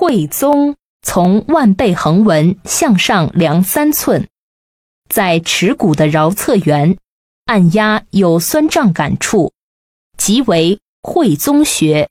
会宗从腕背横纹向上量三寸在尺骨的桡侧缘按压有酸胀感处即为会宗穴